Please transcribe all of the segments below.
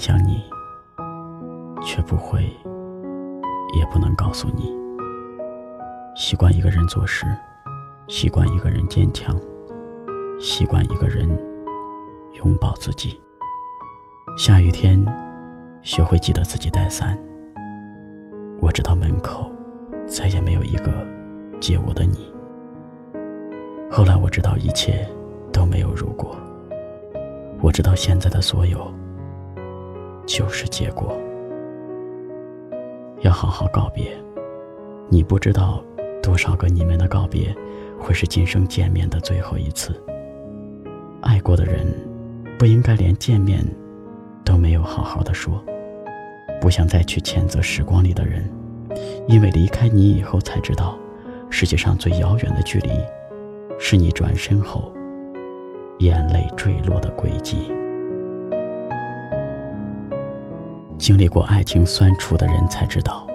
想你，却不会，也不能告诉你。习惯一个人做事，习惯一个人坚强，习惯一个人拥抱自己。下雨天，学会记得自己带伞。我知道门口再也没有一个接我的你。后来我知道一切都没有如果。我知道现在的所有就是结果。要好好告别。你不知道多少个你们的告别会是今生见面的最后一次。爱过的人不应该连见面都没有好好的说。不想再去谴责时光里的人，因为离开你以后才知道，世界上最遥远的距离，是你转身后，眼泪坠落的轨迹。经历过爱情酸楚的人才知道，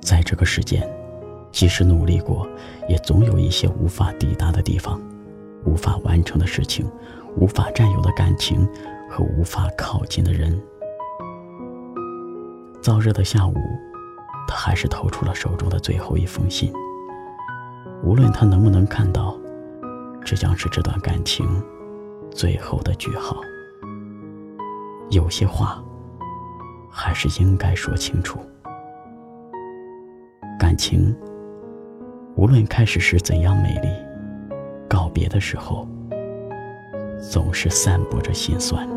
在这个世间，即使努力过，也总有一些无法抵达的地方，无法完成的事情，无法占有的感情和无法靠近的人。燥热的下午，他还是投出了手中的最后一封信。无论他能不能看到，这将是这段感情最后的句号。有些话，还是应该说清楚。感情，无论开始时怎样美丽，告别的时候，总是散播着心酸。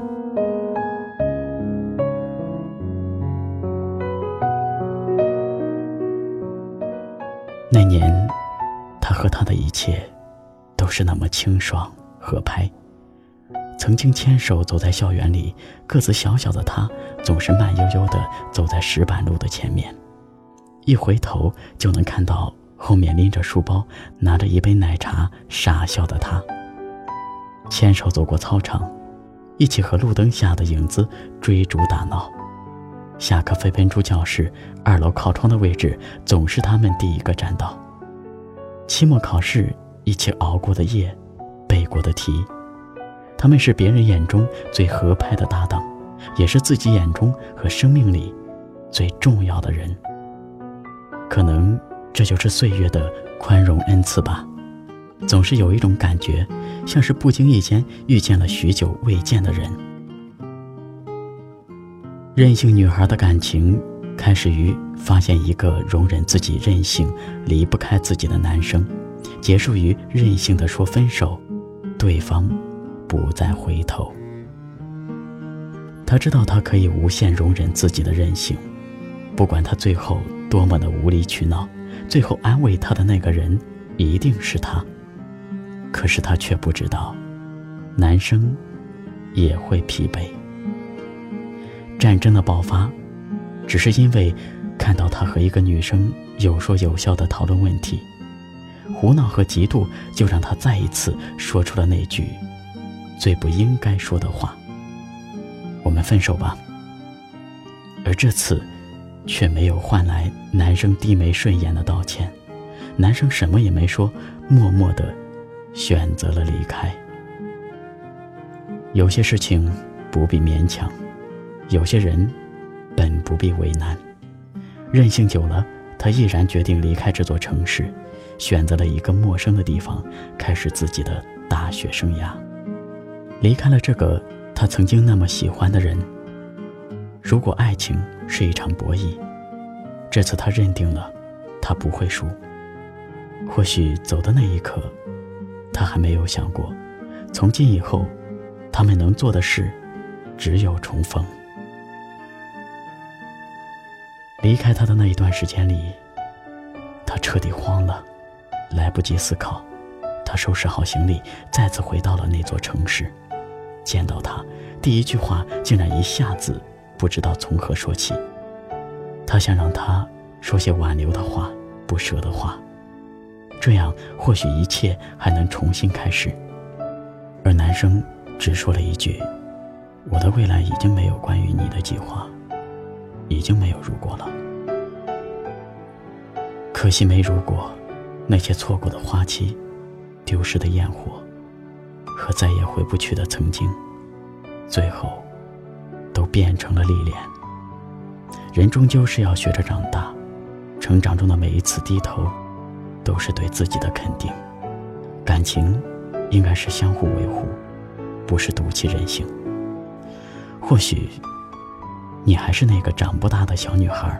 那年，他和他的一切都是那么清爽合拍。曾经牵手走在校园里，个子小小的他总是慢悠悠地走在石板路的前面，一回头就能看到后面拎着书包、拿着一杯奶茶傻笑的他。牵手走过操场，一起和路灯下的影子追逐打闹。下课飞奔出教室，二楼靠窗的位置总是他们第一个站到。期末考试一起熬过的夜，背过的题，他们是别人眼中最合拍的搭档，也是自己眼中和生命里最重要的人。可能这就是岁月的宽容恩赐吧，总是有一种感觉，像是不经意间遇见了许久未见的人。任性女孩的感情，开始于发现一个容忍自己任性、离不开自己的男生，结束于任性的说分手，对方不再回头。他知道他可以无限容忍自己的任性，不管他最后多么的无理取闹，最后安慰他的那个人一定是他。可是他却不知道，男生也会疲惫。战争的爆发，只是因为看到他和一个女生有说有笑的讨论问题，胡闹和嫉妒就让他再一次说出了那句最不应该说的话：“我们分手吧。”而这次，却没有换来男生低眉顺眼的道歉，男生什么也没说，默默的选择了离开。有些事情不必勉强。有些人本不必为难，任性久了，他毅然决定离开这座城市，选择了一个陌生的地方，开始自己的大学生涯。离开了这个他曾经那么喜欢的人。如果爱情是一场博弈，这次他认定了，他不会输。或许走的那一刻，他还没有想过，从今以后，他们能做的事，只有重逢。离开他的那一段时间里，他彻底慌了，来不及思考。他收拾好行李，再次回到了那座城市。见到他，第一句话竟然一下子不知道从何说起。他想让他说些挽留的话、不舍的话，这样或许一切还能重新开始。而男生只说了一句：“我的未来已经没有关于你的计划。”已经没有如果了，可惜没如果，那些错过的花期，丢失的烟火，和再也回不去的曾经，最后，都变。成了历练。人终究是要学着长大，成长中的每一次低头，都是对自己的肯定。感情，应该是相互维护，不是赌气任性。或许，你还是那个长不大的小女孩，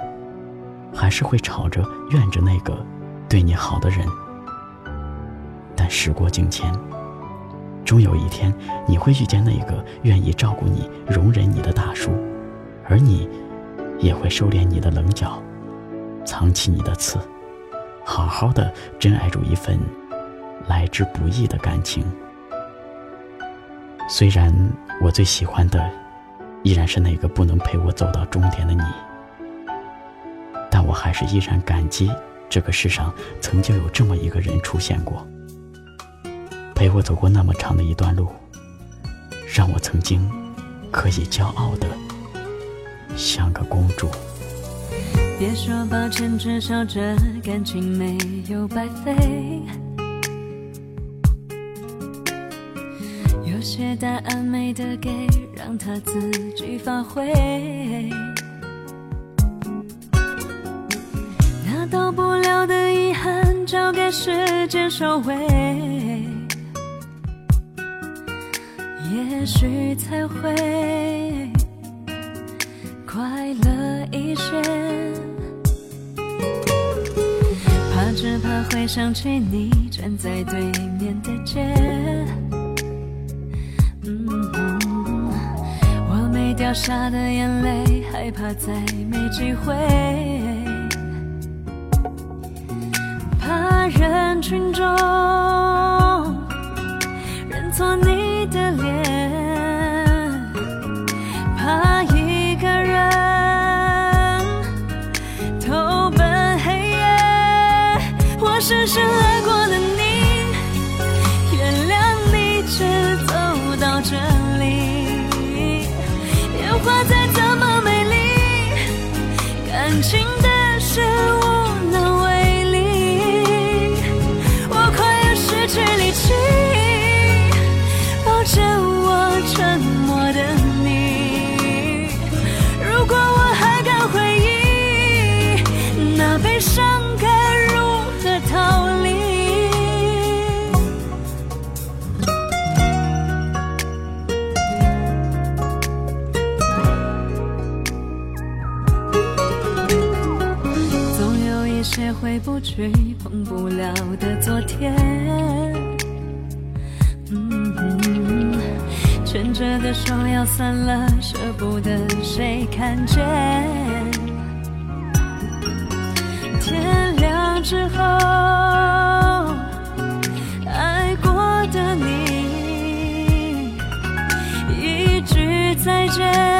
还是会吵着怨着那个对你好的人。但时过境迁，终有一天，你会遇见那个愿意照顾你、容忍你的大叔，而你。也会收敛你的棱角，藏起你的刺，好好的珍爱住一份来之不易的感情。虽然我最喜欢的依然是那个不能陪我走到终点的你，但我还是依然感激这个世上曾经有这么一个人出现过，陪我走过那么长的一段路，让我曾经可以骄傲的。像个公主。别说抱歉，至少这感情没有白费。有些答案没得给，让他自己发挥。那到不了的遗憾，交给时间收尾。也许才会。快乐一些，怕只怕会想起你站在对面的街。嗯，我没掉下的眼泪，害怕再没机会。怕人群中花再怎么美丽，感情的事无能为力。我快要失去力气，抱着我沉默的你。如果我还敢回忆，那悲伤。不去，碰不了的昨天。嗯，牵着的手要散了，舍不得谁看见。天亮之后，爱过的你，一句再见。